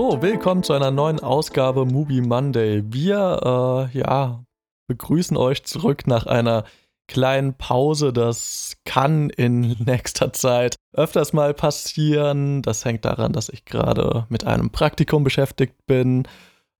So, willkommen zu einer neuen Ausgabe Movie Monday. Wir, äh, ja, begrüßen euch zurück nach einer kleinen Pause. Das kann in nächster Zeit öfters mal passieren. Das hängt daran, dass ich gerade mit einem Praktikum beschäftigt bin.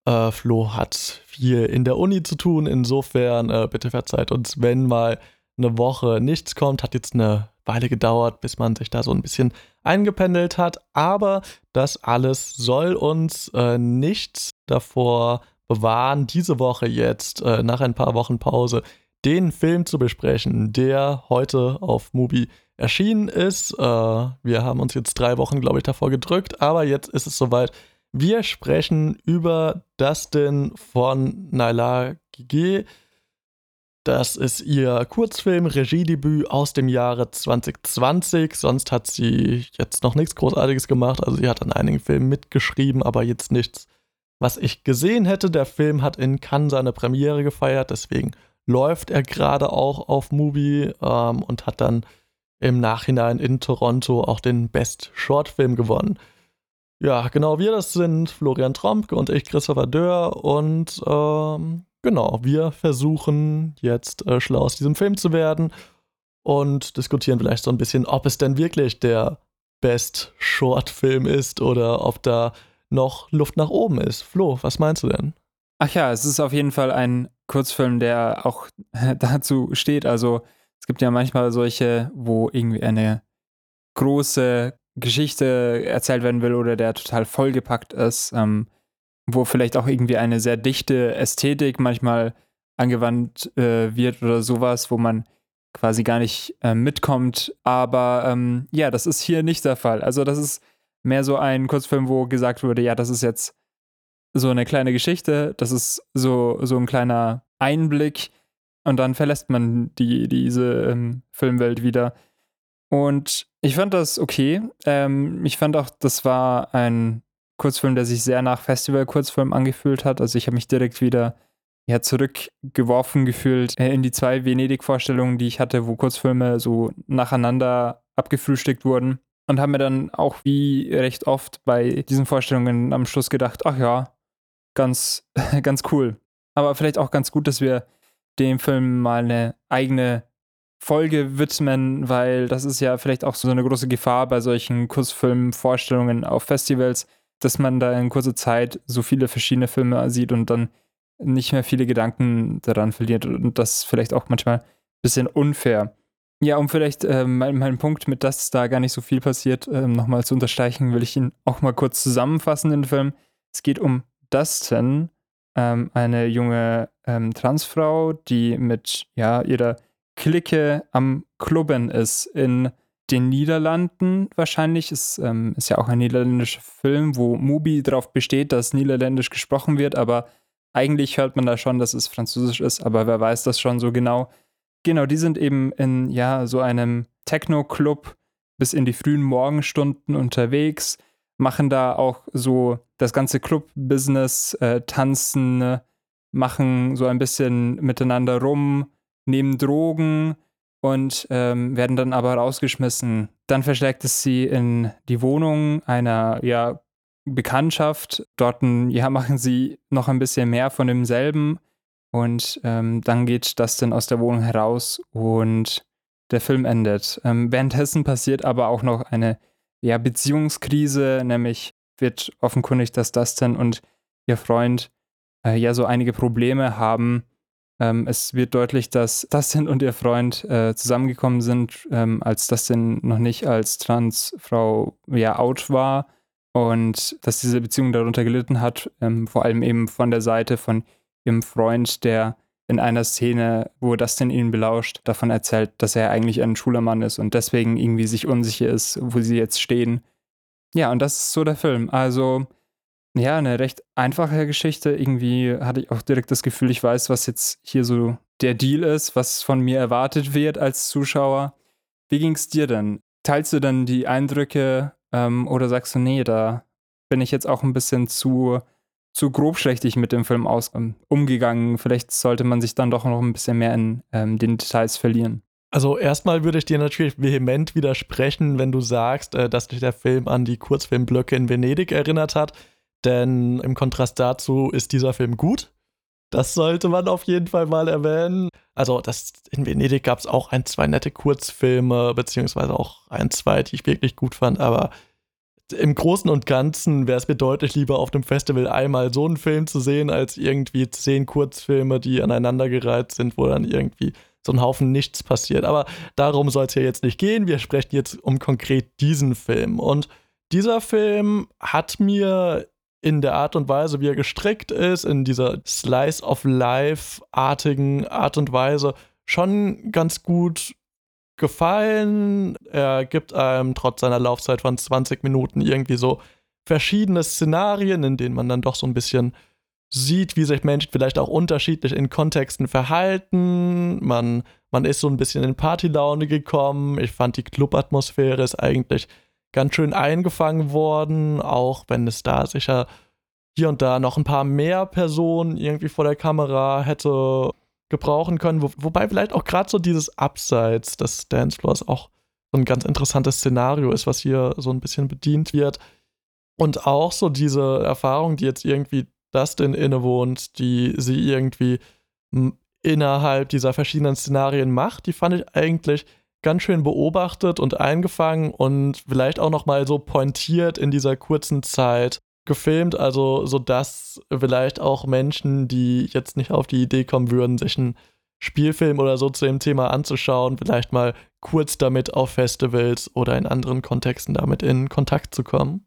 Äh, Flo hat viel in der Uni zu tun. Insofern, äh, bitte verzeiht uns, wenn mal eine Woche nichts kommt. Hat jetzt eine Weile gedauert, bis man sich da so ein bisschen eingependelt hat. Aber das alles soll uns äh, nicht davor bewahren, diese Woche jetzt, äh, nach ein paar Wochen Pause, den Film zu besprechen, der heute auf Mubi erschienen ist. Äh, wir haben uns jetzt drei Wochen, glaube ich, davor gedrückt, aber jetzt ist es soweit. Wir sprechen über Dustin von Naila Gige. Das ist ihr Kurzfilm-Regiedebüt aus dem Jahre 2020. Sonst hat sie jetzt noch nichts Großartiges gemacht. Also sie hat an einigen Filmen mitgeschrieben, aber jetzt nichts, was ich gesehen hätte. Der Film hat in Cannes seine Premiere gefeiert, deswegen läuft er gerade auch auf Movie ähm, und hat dann im Nachhinein in Toronto auch den Best Short Film gewonnen. Ja, genau, wir das sind Florian Trompke und ich, Christopher Dörr. Und ähm, genau, wir versuchen jetzt äh, schlau aus diesem Film zu werden und diskutieren vielleicht so ein bisschen, ob es denn wirklich der Best Short Film ist oder ob da noch Luft nach oben ist. Flo, was meinst du denn? Ach ja, es ist auf jeden Fall ein Kurzfilm, der auch dazu steht. Also es gibt ja manchmal solche, wo irgendwie eine große Geschichte erzählt werden will oder der total vollgepackt ist, ähm, wo vielleicht auch irgendwie eine sehr dichte Ästhetik manchmal angewandt äh, wird oder sowas, wo man quasi gar nicht äh, mitkommt. Aber ähm, ja, das ist hier nicht der Fall. Also das ist mehr so ein Kurzfilm, wo gesagt wurde, ja, das ist jetzt so eine kleine Geschichte, das ist so, so ein kleiner Einblick und dann verlässt man die, diese ähm, Filmwelt wieder. Und ich fand das okay. Ähm, ich fand auch, das war ein Kurzfilm, der sich sehr nach Festival-Kurzfilm angefühlt hat. Also ich habe mich direkt wieder ja, zurückgeworfen gefühlt äh, in die zwei Venedig-Vorstellungen, die ich hatte, wo Kurzfilme so nacheinander abgefrühstückt wurden. Und habe mir dann auch wie recht oft bei diesen Vorstellungen am Schluss gedacht, ach ja, ganz, ganz cool. Aber vielleicht auch ganz gut, dass wir dem Film mal eine eigene Folge widmen, weil das ist ja vielleicht auch so eine große Gefahr bei solchen Kurzfilmvorstellungen auf Festivals, dass man da in kurzer Zeit so viele verschiedene Filme sieht und dann nicht mehr viele Gedanken daran verliert. Und das ist vielleicht auch manchmal ein bisschen unfair. Ja, um vielleicht äh, meinen mein Punkt mit, dass da gar nicht so viel passiert, äh, nochmal zu unterstreichen, will ich ihn auch mal kurz zusammenfassen, den Film. Es geht um Dustin, ähm, eine junge ähm, Transfrau, die mit ja, ihrer Clique am Klubben ist in den Niederlanden wahrscheinlich. Es ähm, ist ja auch ein niederländischer Film, wo Mubi darauf besteht, dass Niederländisch gesprochen wird, aber eigentlich hört man da schon, dass es Französisch ist, aber wer weiß das schon so genau. Genau, die sind eben in ja so einem Techno-Club bis in die frühen Morgenstunden unterwegs machen da auch so das ganze Club-Business, äh, tanzen, machen so ein bisschen miteinander rum, nehmen Drogen und ähm, werden dann aber rausgeschmissen. Dann verschlägt es sie in die Wohnung einer ja, Bekanntschaft. Dort ja, machen sie noch ein bisschen mehr von demselben. Und ähm, dann geht das dann aus der Wohnung heraus und der Film endet. Ähm, währenddessen passiert aber auch noch eine ja, Beziehungskrise, nämlich wird offenkundig, dass Dustin und ihr Freund äh, ja so einige Probleme haben. Ähm, es wird deutlich, dass Dustin und ihr Freund äh, zusammengekommen sind, ähm, als Dustin noch nicht als Transfrau ja out war und dass diese Beziehung darunter gelitten hat, ähm, vor allem eben von der Seite von ihrem Freund, der in einer Szene, wo Dustin ihn belauscht, davon erzählt, dass er eigentlich ein schwuler Mann ist und deswegen irgendwie sich unsicher ist, wo sie jetzt stehen. Ja, und das ist so der Film. Also, ja, eine recht einfache Geschichte. Irgendwie hatte ich auch direkt das Gefühl, ich weiß, was jetzt hier so der Deal ist, was von mir erwartet wird als Zuschauer. Wie ging es dir denn? Teilst du dann die Eindrücke ähm, oder sagst du, nee, da bin ich jetzt auch ein bisschen zu zu grobschlächtig mit dem Film aus, ähm, umgegangen. Vielleicht sollte man sich dann doch noch ein bisschen mehr in ähm, den Details verlieren. Also erstmal würde ich dir natürlich vehement widersprechen, wenn du sagst, äh, dass dich der Film an die Kurzfilmblöcke in Venedig erinnert hat. Denn im Kontrast dazu ist dieser Film gut. Das sollte man auf jeden Fall mal erwähnen. Also, das, in Venedig gab es auch ein, zwei nette Kurzfilme, beziehungsweise auch ein, zwei, die ich wirklich gut fand, aber im Großen und Ganzen wäre es mir deutlich lieber, auf dem Festival einmal so einen Film zu sehen, als irgendwie zehn Kurzfilme, die aneinandergereiht sind, wo dann irgendwie so ein Haufen nichts passiert. Aber darum soll es ja jetzt nicht gehen. Wir sprechen jetzt um konkret diesen Film. Und dieser Film hat mir in der Art und Weise, wie er gestrickt ist, in dieser Slice of Life-artigen Art und Weise, schon ganz gut gefallen. Er gibt einem trotz seiner Laufzeit von 20 Minuten irgendwie so verschiedene Szenarien, in denen man dann doch so ein bisschen sieht, wie sich Menschen vielleicht auch unterschiedlich in Kontexten verhalten. Man, man ist so ein bisschen in Partylaune gekommen. Ich fand die Clubatmosphäre ist eigentlich ganz schön eingefangen worden, auch wenn es da sicher hier und da noch ein paar mehr Personen irgendwie vor der Kamera hätte gebrauchen können. Wo, wobei vielleicht auch gerade so dieses Abseits des Dancefloors auch so ein ganz interessantes Szenario ist, was hier so ein bisschen bedient wird. Und auch so diese Erfahrung, die jetzt irgendwie Dustin innewohnt, die sie irgendwie innerhalb dieser verschiedenen Szenarien macht, die fand ich eigentlich ganz schön beobachtet und eingefangen und vielleicht auch noch mal so pointiert in dieser kurzen Zeit gefilmt, also so dass vielleicht auch Menschen, die jetzt nicht auf die Idee kommen würden, sich einen Spielfilm oder so zu dem Thema anzuschauen, vielleicht mal kurz damit auf Festivals oder in anderen Kontexten damit in Kontakt zu kommen.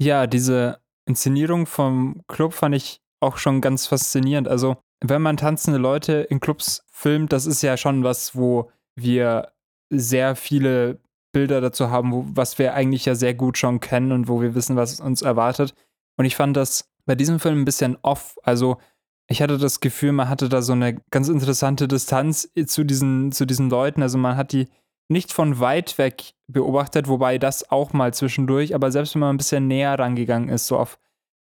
Ja, diese Inszenierung vom Club fand ich auch schon ganz faszinierend. Also, wenn man tanzende Leute in Clubs filmt, das ist ja schon was, wo wir sehr viele Bilder dazu haben, wo, was wir eigentlich ja sehr gut schon kennen und wo wir wissen, was uns erwartet. Und ich fand das bei diesem Film ein bisschen off. Also ich hatte das Gefühl, man hatte da so eine ganz interessante Distanz zu diesen, zu diesen Leuten. Also man hat die nicht von weit weg beobachtet, wobei das auch mal zwischendurch, aber selbst wenn man ein bisschen näher rangegangen ist, so auf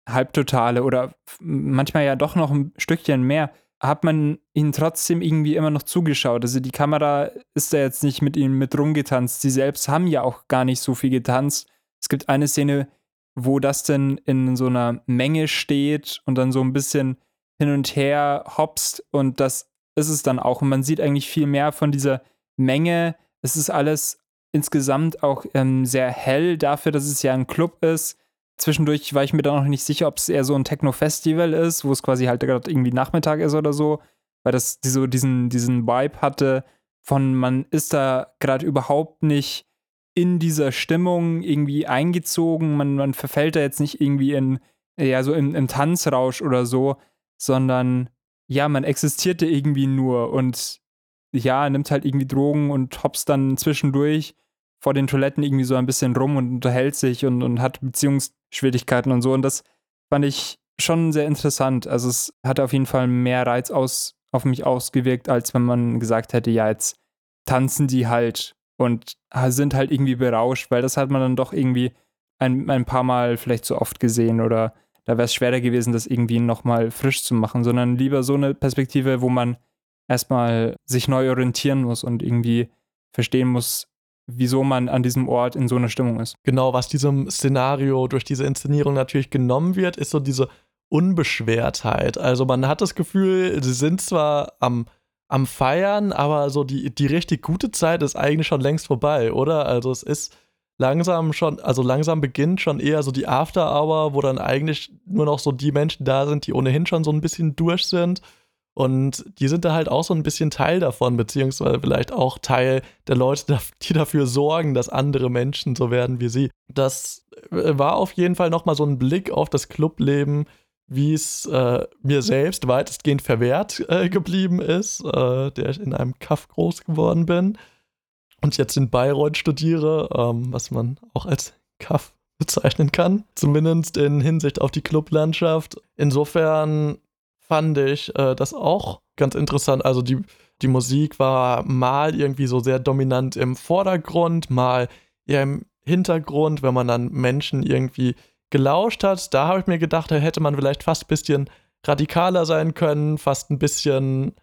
Halbtotale oder manchmal ja doch noch ein Stückchen mehr, hat man ihnen trotzdem irgendwie immer noch zugeschaut. Also die Kamera ist da jetzt nicht mit ihnen mit rumgetanzt. Sie selbst haben ja auch gar nicht so viel getanzt. Es gibt eine Szene, wo das denn in so einer Menge steht und dann so ein bisschen hin und her hopst und das ist es dann auch. Und man sieht eigentlich viel mehr von dieser Menge. Es ist alles insgesamt auch ähm, sehr hell dafür, dass es ja ein Club ist. Zwischendurch war ich mir da noch nicht sicher, ob es eher so ein Techno-Festival ist, wo es quasi halt gerade irgendwie Nachmittag ist oder so, weil das so diesen, diesen Vibe hatte von man ist da gerade überhaupt nicht in dieser Stimmung irgendwie eingezogen, man, man verfällt da jetzt nicht irgendwie in, ja, so im, im Tanzrausch oder so, sondern ja, man existierte irgendwie nur und ja, nimmt halt irgendwie Drogen und hops dann zwischendurch vor den Toiletten irgendwie so ein bisschen rum und unterhält sich und, und hat Beziehungsschwierigkeiten und so. Und das fand ich schon sehr interessant. Also es hat auf jeden Fall mehr Reiz aus, auf mich ausgewirkt, als wenn man gesagt hätte, ja, jetzt tanzen die halt und sind halt irgendwie berauscht, weil das hat man dann doch irgendwie ein, ein paar Mal vielleicht zu oft gesehen oder da wäre es schwerer gewesen, das irgendwie nochmal frisch zu machen, sondern lieber so eine Perspektive, wo man erstmal sich neu orientieren muss und irgendwie verstehen muss, wieso man an diesem Ort in so einer Stimmung ist. Genau, was diesem Szenario durch diese Inszenierung natürlich genommen wird, ist so diese Unbeschwertheit. Also man hat das Gefühl, sie sind zwar am am Feiern, aber so die, die richtig gute Zeit ist eigentlich schon längst vorbei, oder? Also es ist langsam schon, also langsam beginnt schon eher so die After Hour, wo dann eigentlich nur noch so die Menschen da sind, die ohnehin schon so ein bisschen durch sind. Und die sind da halt auch so ein bisschen Teil davon, beziehungsweise vielleicht auch Teil der Leute, die dafür sorgen, dass andere Menschen so werden wie sie. Das äh, war auf jeden Fall nochmal so ein Blick auf das Clubleben, wie es äh, mir selbst weitestgehend verwehrt äh, geblieben ist, äh, der ich in einem Kaff groß geworden bin und jetzt in Bayreuth studiere, ähm, was man auch als Kaff bezeichnen kann, zumindest in Hinsicht auf die Clublandschaft. Insofern fand ich äh, das auch ganz interessant. Also die, die Musik war mal irgendwie so sehr dominant im Vordergrund, mal eher im Hintergrund, wenn man dann Menschen irgendwie gelauscht hat, da habe ich mir gedacht, da hätte man vielleicht fast ein bisschen radikaler sein können, fast ein bisschen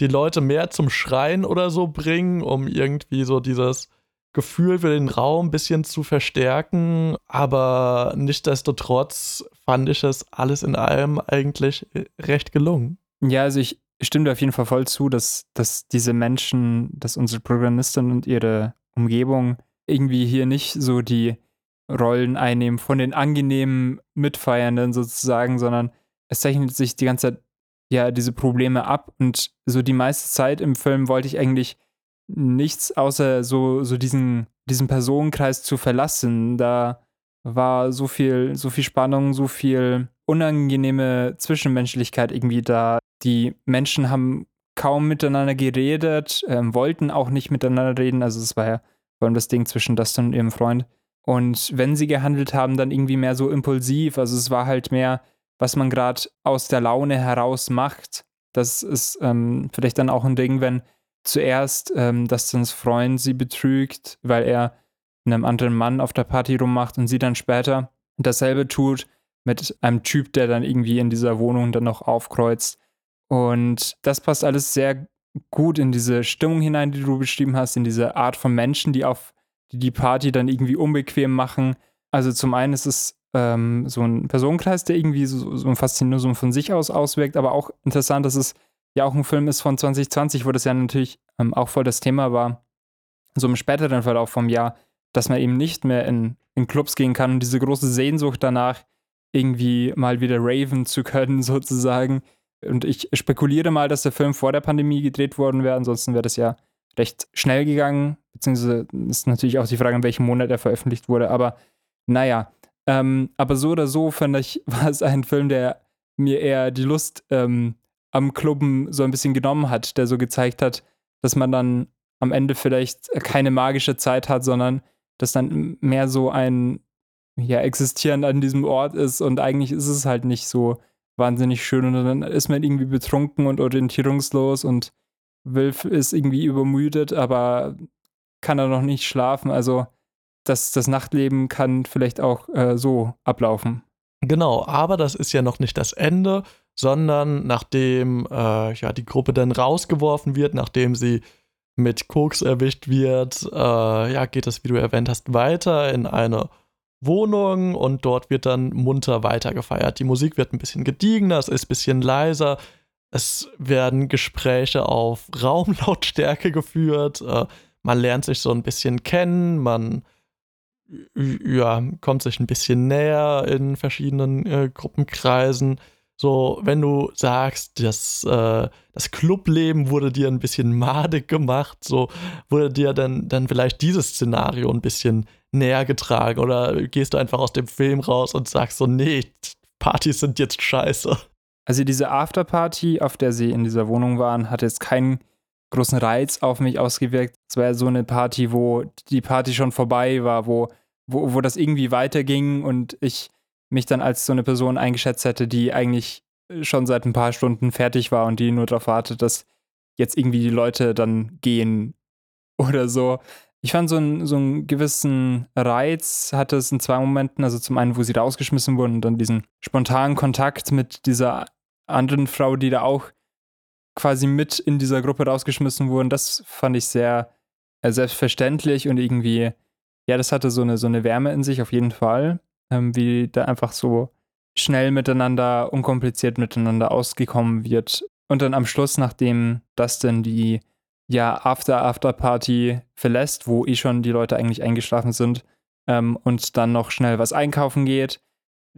die Leute mehr zum Schreien oder so bringen, um irgendwie so dieses Gefühl für den Raum ein bisschen zu verstärken, aber nichtsdestotrotz fand ich es alles in allem eigentlich recht gelungen. Ja, also ich stimme dir auf jeden Fall voll zu, dass, dass diese Menschen, dass unsere Protagonistin und ihre Umgebung irgendwie hier nicht so die Rollen einnehmen von den angenehmen Mitfeiernden sozusagen, sondern es zeichnet sich die ganze Zeit ja diese Probleme ab und so die meiste Zeit im Film wollte ich eigentlich nichts außer so, so diesen, diesen Personenkreis zu verlassen. Da war so viel, so viel Spannung, so viel unangenehme Zwischenmenschlichkeit irgendwie da. Die Menschen haben kaum miteinander geredet, ähm, wollten auch nicht miteinander reden. Also es war ja vor allem das Ding zwischen Dustin und ihrem Freund. Und wenn sie gehandelt haben, dann irgendwie mehr so impulsiv. Also es war halt mehr, was man gerade aus der Laune heraus macht. Das ist ähm, vielleicht dann auch ein Ding, wenn zuerst ähm, Dustins Freund sie betrügt, weil er einem anderen Mann auf der Party rummacht und sie dann später dasselbe tut mit einem Typ, der dann irgendwie in dieser Wohnung dann noch aufkreuzt. Und das passt alles sehr gut in diese Stimmung hinein, die du beschrieben hast, in diese Art von Menschen, die auf die, die Party dann irgendwie unbequem machen. Also zum einen ist es ähm, so ein Personenkreis, der irgendwie so, so ein Faszinosum von sich aus auswirkt, aber auch interessant, dass es ja auch ein Film ist von 2020, wo das ja natürlich ähm, auch voll das Thema war, so im späteren Verlauf vom Jahr, dass man eben nicht mehr in, in Clubs gehen kann und diese große Sehnsucht danach, irgendwie mal wieder raven zu können, sozusagen. Und ich spekuliere mal, dass der Film vor der Pandemie gedreht worden wäre, ansonsten wäre das ja recht schnell gegangen, beziehungsweise ist natürlich auch die Frage, in welchem Monat er veröffentlicht wurde, aber naja. Ähm, aber so oder so, fand ich, war es ein Film, der mir eher die Lust ähm, am Clubben so ein bisschen genommen hat, der so gezeigt hat, dass man dann am Ende vielleicht keine magische Zeit hat, sondern dass dann mehr so ein ja, Existieren an diesem Ort ist und eigentlich ist es halt nicht so wahnsinnig schön und dann ist man irgendwie betrunken und orientierungslos und Wilf ist irgendwie übermüdet, aber kann er noch nicht schlafen. Also das, das Nachtleben kann vielleicht auch äh, so ablaufen. Genau, aber das ist ja noch nicht das Ende, sondern nachdem äh, ja, die Gruppe dann rausgeworfen wird, nachdem sie mit Koks erwischt wird, äh, ja, geht es, wie du erwähnt hast, weiter in eine Wohnung und dort wird dann munter weitergefeiert. Die Musik wird ein bisschen gediegener, es ist ein bisschen leiser, es werden Gespräche auf Raumlautstärke geführt, äh, man lernt sich so ein bisschen kennen, man ja, kommt sich ein bisschen näher in verschiedenen äh, Gruppenkreisen. So, wenn du sagst, das, äh, das Clubleben wurde dir ein bisschen madig gemacht, so wurde dir dann, dann vielleicht dieses Szenario ein bisschen näher getragen oder gehst du einfach aus dem Film raus und sagst so, nee, Partys sind jetzt scheiße. Also diese Afterparty, auf der sie in dieser Wohnung waren, hat jetzt keinen großen Reiz auf mich ausgewirkt. Es war so eine Party, wo die Party schon vorbei war, wo, wo, wo das irgendwie weiterging und ich mich dann als so eine Person eingeschätzt hätte, die eigentlich schon seit ein paar Stunden fertig war und die nur darauf wartet, dass jetzt irgendwie die Leute dann gehen oder so. Ich fand so einen, so einen gewissen Reiz hatte es in zwei Momenten. Also zum einen, wo sie rausgeschmissen wurden und dann diesen spontanen Kontakt mit dieser anderen Frau, die da auch quasi mit in dieser Gruppe rausgeschmissen wurden. Das fand ich sehr äh, selbstverständlich und irgendwie, ja, das hatte so eine, so eine Wärme in sich auf jeden Fall, ähm, wie da einfach so schnell miteinander, unkompliziert miteinander ausgekommen wird. Und dann am Schluss, nachdem das dann die ja After-After-Party verlässt, wo eh schon die Leute eigentlich eingeschlafen sind ähm, und dann noch schnell was einkaufen geht,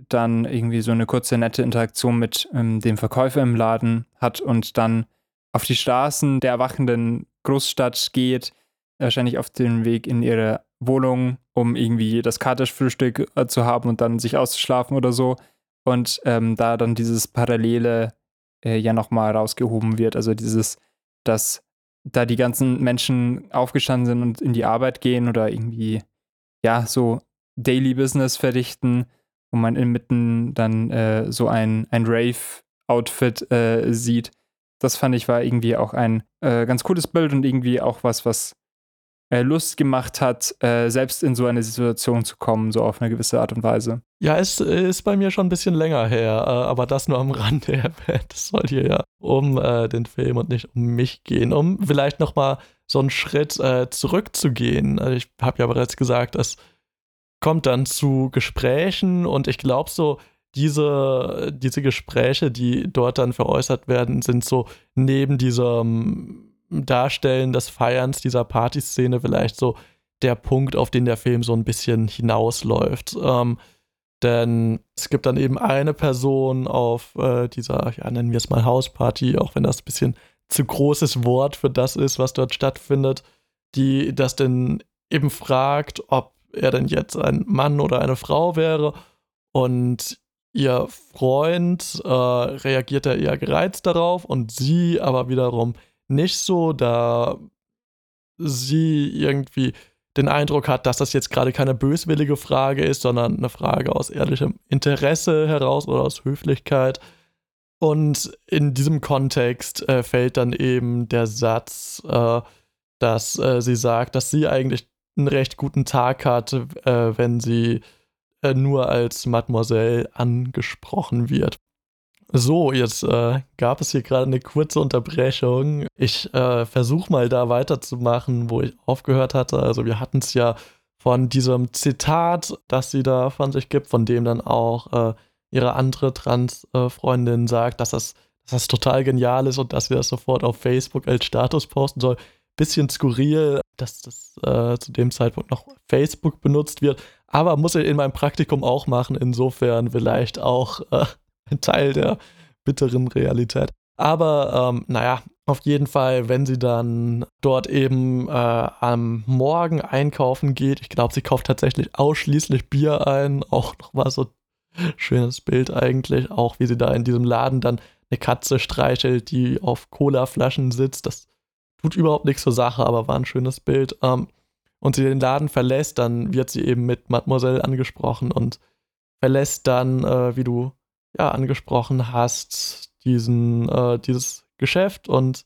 dann irgendwie so eine kurze nette Interaktion mit ähm, dem Verkäufer im Laden hat und dann auf die Straßen der erwachenden Großstadt geht, wahrscheinlich auf den Weg in ihre Wohnung, um irgendwie das Katerfrühstück äh, zu haben und dann sich auszuschlafen oder so. Und ähm, da dann dieses Parallele äh, ja nochmal rausgehoben wird, also dieses, dass da die ganzen Menschen aufgestanden sind und in die Arbeit gehen oder irgendwie, ja, so Daily Business verrichten und man inmitten dann äh, so ein, ein Rave-Outfit äh, sieht. Das fand ich war irgendwie auch ein äh, ganz cooles Bild und irgendwie auch was, was Lust gemacht hat, äh, selbst in so eine Situation zu kommen, so auf eine gewisse Art und Weise. Ja, es ist bei mir schon ein bisschen länger her, äh, aber das nur am Rande erwähnt. Es soll hier ja um äh, den Film und nicht um mich gehen, um vielleicht nochmal so einen Schritt äh, zurückzugehen. Also ich habe ja bereits gesagt, es kommt dann zu Gesprächen und ich glaube so, diese, diese Gespräche, die dort dann veräußert werden, sind so neben diesem Darstellen des Feierns dieser Partyszene vielleicht so der Punkt, auf den der Film so ein bisschen hinausläuft. Ähm, denn es gibt dann eben eine Person auf äh, dieser, ja, nennen wir es mal Hausparty, auch wenn das ein bisschen zu großes Wort für das ist, was dort stattfindet, die das denn eben fragt, ob er denn jetzt ein Mann oder eine Frau wäre. Und ihr Freund äh, reagiert da eher gereizt darauf und sie aber wiederum nicht so, da sie irgendwie den Eindruck hat, dass das jetzt gerade keine böswillige Frage ist, sondern eine Frage aus ehrlichem Interesse heraus oder aus Höflichkeit. Und in diesem Kontext äh, fällt dann eben der Satz, äh, dass äh, sie sagt, dass sie eigentlich einen recht guten Tag hat, äh, wenn sie äh, nur als Mademoiselle angesprochen wird. So, jetzt äh, gab es hier gerade eine kurze Unterbrechung. Ich äh, versuche mal da weiterzumachen, wo ich aufgehört hatte. Also wir hatten es ja von diesem Zitat, das sie da von sich gibt, von dem dann auch äh, ihre andere Trans-Freundin sagt, dass das, dass das total genial ist und dass sie das sofort auf Facebook als Status posten soll. Bisschen skurril, dass das äh, zu dem Zeitpunkt noch Facebook benutzt wird, aber muss ich in meinem Praktikum auch machen, insofern vielleicht auch äh, Teil der bitteren Realität. Aber ähm, naja, auf jeden Fall, wenn sie dann dort eben äh, am Morgen einkaufen geht, ich glaube, sie kauft tatsächlich ausschließlich Bier ein, auch nochmal so ein schönes Bild eigentlich, auch wie sie da in diesem Laden dann eine Katze streichelt, die auf Colaflaschen sitzt. Das tut überhaupt nichts zur Sache, aber war ein schönes Bild. Ähm, und sie den Laden verlässt, dann wird sie eben mit Mademoiselle angesprochen und verlässt dann, äh, wie du ja angesprochen hast, diesen, äh, dieses Geschäft und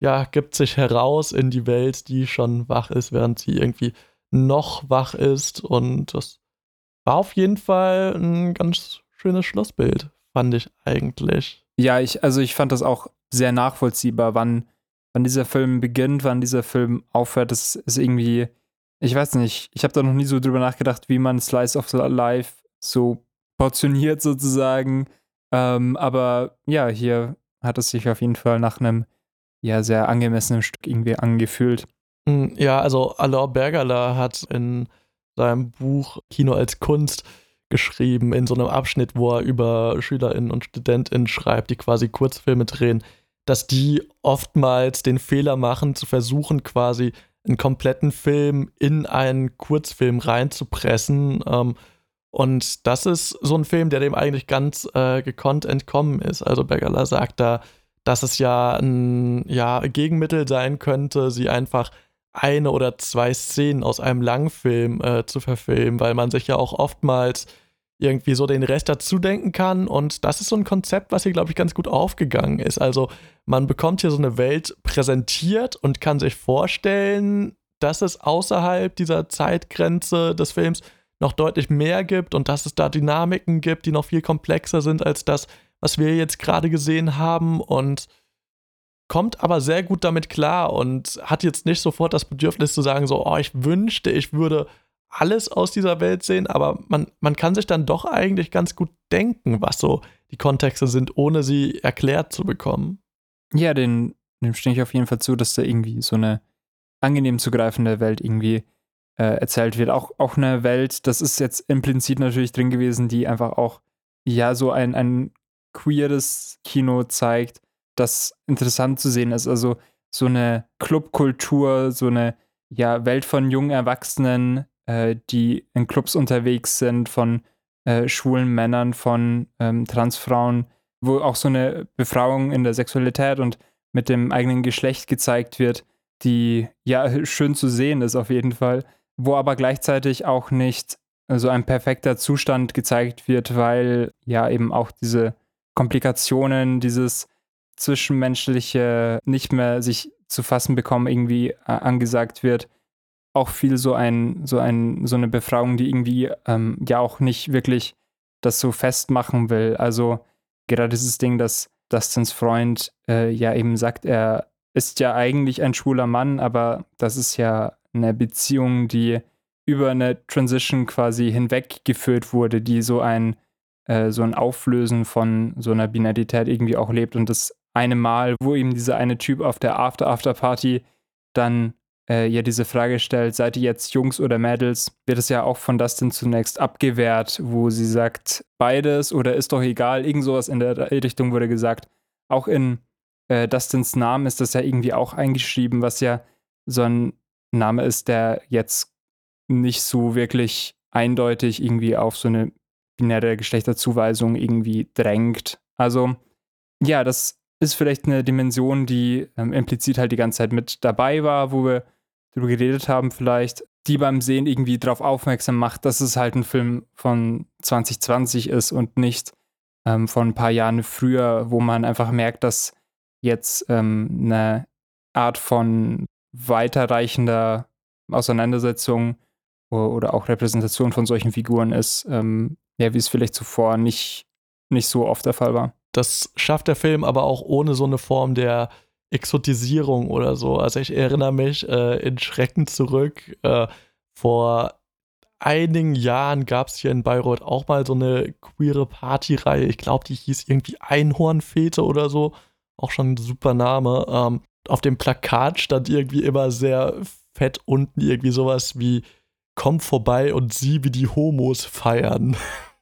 ja, gibt sich heraus in die Welt, die schon wach ist, während sie irgendwie noch wach ist. Und das war auf jeden Fall ein ganz schönes Schlussbild, fand ich eigentlich. Ja, ich, also ich fand das auch sehr nachvollziehbar, wann, wann dieser Film beginnt, wann dieser Film aufhört. Das ist irgendwie, ich weiß nicht, ich habe da noch nie so drüber nachgedacht, wie man Slice of Life so portioniert sozusagen. Ähm, aber ja, hier hat es sich auf jeden Fall nach einem ja sehr angemessenen Stück irgendwie angefühlt. Hm, ja, also Alain Bergerler hat in seinem Buch Kino als Kunst geschrieben, in so einem Abschnitt, wo er über SchülerInnen und StudentInnen schreibt, die quasi Kurzfilme drehen, dass die oftmals den Fehler machen, zu versuchen, quasi einen kompletten Film in einen Kurzfilm reinzupressen. Ähm, und das ist so ein Film, der dem eigentlich ganz äh, gekonnt entkommen ist. Also Bergala sagt da, dass es ja ein ja, Gegenmittel sein könnte, sie einfach eine oder zwei Szenen aus einem Langfilm äh, zu verfilmen, weil man sich ja auch oftmals irgendwie so den Rest dazu denken kann. Und das ist so ein Konzept, was hier, glaube ich, ganz gut aufgegangen ist. Also man bekommt hier so eine Welt präsentiert und kann sich vorstellen, dass es außerhalb dieser Zeitgrenze des Films noch deutlich mehr gibt und dass es da Dynamiken gibt, die noch viel komplexer sind als das, was wir jetzt gerade gesehen haben und kommt aber sehr gut damit klar und hat jetzt nicht sofort das Bedürfnis zu sagen, so, oh, ich wünschte, ich würde alles aus dieser Welt sehen, aber man, man kann sich dann doch eigentlich ganz gut denken, was so die Kontexte sind, ohne sie erklärt zu bekommen. Ja, den, dem stimme ich auf jeden Fall zu, dass da irgendwie so eine angenehm zu greifende Welt irgendwie äh, erzählt wird. Auch, auch eine Welt, das ist jetzt implizit natürlich drin gewesen, die einfach auch, ja, so ein, ein queeres Kino zeigt, das interessant zu sehen ist. Also so eine Clubkultur, so eine ja, Welt von jungen Erwachsenen, äh, die in Clubs unterwegs sind, von äh, schwulen Männern, von ähm, Transfrauen, wo auch so eine Befrauung in der Sexualität und mit dem eigenen Geschlecht gezeigt wird, die ja schön zu sehen ist auf jeden Fall wo aber gleichzeitig auch nicht so ein perfekter Zustand gezeigt wird, weil ja eben auch diese Komplikationen, dieses zwischenmenschliche nicht mehr sich zu fassen bekommen irgendwie äh, angesagt wird. auch viel so ein, so ein, so eine Befragung, die irgendwie ähm, ja auch nicht wirklich das so festmachen will. Also gerade dieses Ding, dass Dustins Freund äh, ja eben sagt, er ist ja eigentlich ein schwuler Mann, aber das ist ja eine Beziehung, die über eine Transition quasi hinweggeführt wurde, die so ein, äh, so ein Auflösen von so einer Binarität irgendwie auch lebt. Und das eine Mal, wo eben dieser eine Typ auf der After-After-Party dann äh, ja diese Frage stellt, seid ihr jetzt Jungs oder Mädels, wird es ja auch von Dustin zunächst abgewehrt, wo sie sagt, beides oder ist doch egal, irgend sowas in der Richtung wurde gesagt. Auch in äh, Dustins Namen ist das ja irgendwie auch eingeschrieben, was ja so ein Name ist, der jetzt nicht so wirklich eindeutig irgendwie auf so eine binäre Geschlechterzuweisung irgendwie drängt. Also ja, das ist vielleicht eine Dimension, die ähm, implizit halt die ganze Zeit mit dabei war, wo wir darüber geredet haben, vielleicht, die beim Sehen irgendwie darauf aufmerksam macht, dass es halt ein Film von 2020 ist und nicht ähm, von ein paar Jahren früher, wo man einfach merkt, dass jetzt ähm, eine Art von weiterreichender Auseinandersetzung oder auch Repräsentation von solchen Figuren ist, ähm, ja, wie es vielleicht zuvor nicht, nicht so oft der Fall war. Das schafft der Film aber auch ohne so eine Form der Exotisierung oder so. Also ich erinnere mich äh, in Schrecken zurück. Äh, vor einigen Jahren gab es hier in Bayreuth auch mal so eine queere Partyreihe. Ich glaube, die hieß irgendwie Einhornfete oder so. Auch schon ein super Name. Ähm, auf dem Plakat stand irgendwie immer sehr fett unten irgendwie sowas wie Komm vorbei und sieh, wie die Homos feiern.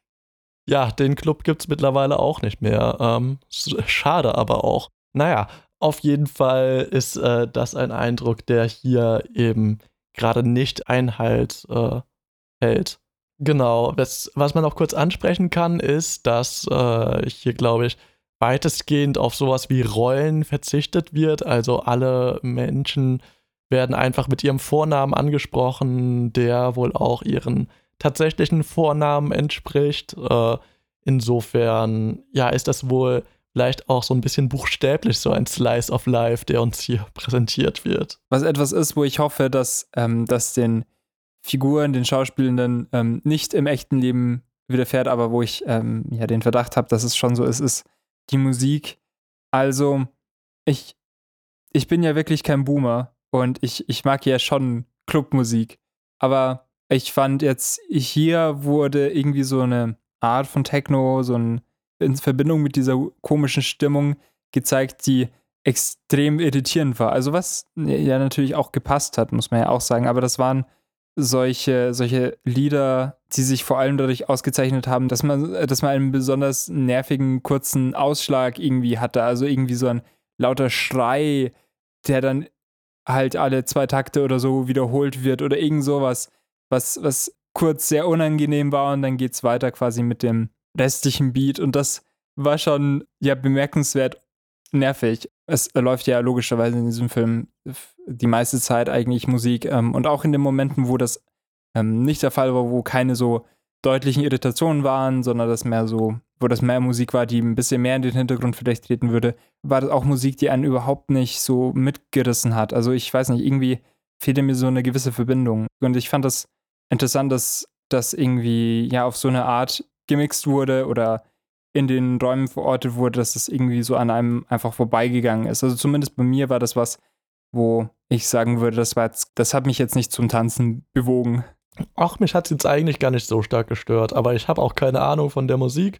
ja, den Club gibt es mittlerweile auch nicht mehr. Ähm, schade aber auch. Naja, auf jeden Fall ist äh, das ein Eindruck, der hier eben gerade nicht Einhalt äh, hält. Genau, was, was man auch kurz ansprechen kann, ist, dass äh, hier, glaube ich, weitestgehend auf sowas wie Rollen verzichtet wird. Also alle Menschen werden einfach mit ihrem Vornamen angesprochen, der wohl auch ihren tatsächlichen Vornamen entspricht. Äh, insofern, ja, ist das wohl vielleicht auch so ein bisschen buchstäblich so ein Slice of Life, der uns hier präsentiert wird. Was etwas ist, wo ich hoffe, dass ähm, das den Figuren, den Schauspielenden ähm, nicht im echten Leben widerfährt, aber wo ich ähm, ja den Verdacht habe, dass es schon so ist, ist die Musik. Also, ich, ich bin ja wirklich kein Boomer und ich, ich mag ja schon Clubmusik. Aber ich fand jetzt, hier wurde irgendwie so eine Art von Techno, so ein, in Verbindung mit dieser komischen Stimmung gezeigt, die extrem irritierend war. Also was ja natürlich auch gepasst hat, muss man ja auch sagen. Aber das waren solche, solche Lieder, die sich vor allem dadurch ausgezeichnet haben, dass man, dass man einen besonders nervigen, kurzen Ausschlag irgendwie hatte. Also irgendwie so ein lauter Schrei, der dann halt alle zwei Takte oder so wiederholt wird oder irgend sowas, was, was kurz sehr unangenehm war und dann geht es weiter quasi mit dem restlichen Beat und das war schon ja bemerkenswert nervig. Es läuft ja logischerweise in diesem Film die meiste Zeit eigentlich Musik ähm, und auch in den Momenten, wo das ähm, nicht der Fall war, wo keine so deutlichen Irritationen waren, sondern das mehr so, wo das mehr Musik war, die ein bisschen mehr in den Hintergrund vielleicht treten würde, war das auch Musik, die einen überhaupt nicht so mitgerissen hat. Also ich weiß nicht, irgendwie fehlte mir so eine gewisse Verbindung. Und ich fand das interessant, dass das irgendwie ja auf so eine Art gemixt wurde oder in den Räumen verortet wurde, dass es irgendwie so an einem einfach vorbeigegangen ist. Also zumindest bei mir war das was, wo ich sagen würde, das war jetzt, das hat mich jetzt nicht zum Tanzen bewogen. Ach, mich hat es jetzt eigentlich gar nicht so stark gestört, aber ich habe auch keine Ahnung von der Musik.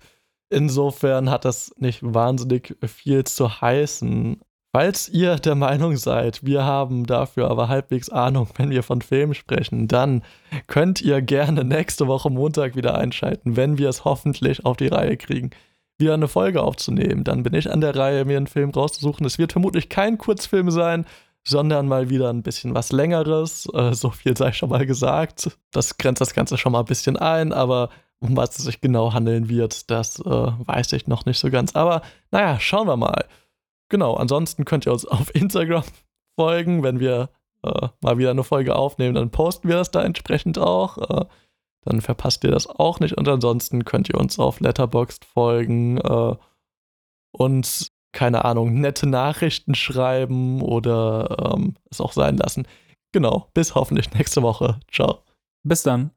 Insofern hat das nicht wahnsinnig viel zu heißen. Falls ihr der Meinung seid, wir haben dafür aber halbwegs Ahnung, wenn wir von Filmen sprechen, dann könnt ihr gerne nächste Woche Montag wieder einschalten, wenn wir es hoffentlich auf die Reihe kriegen, wieder eine Folge aufzunehmen. Dann bin ich an der Reihe, mir einen Film rauszusuchen. Es wird vermutlich kein Kurzfilm sein, sondern mal wieder ein bisschen was Längeres. Äh, so viel sei schon mal gesagt. Das grenzt das Ganze schon mal ein bisschen ein, aber um was es sich genau handeln wird, das äh, weiß ich noch nicht so ganz. Aber naja, schauen wir mal. Genau, ansonsten könnt ihr uns auf Instagram folgen. Wenn wir äh, mal wieder eine Folge aufnehmen, dann posten wir das da entsprechend auch. Äh, dann verpasst ihr das auch nicht. Und ansonsten könnt ihr uns auf Letterboxd folgen äh, und keine Ahnung, nette Nachrichten schreiben oder ähm, es auch sein lassen. genau, bis hoffentlich nächste Woche. Ciao. Bis dann.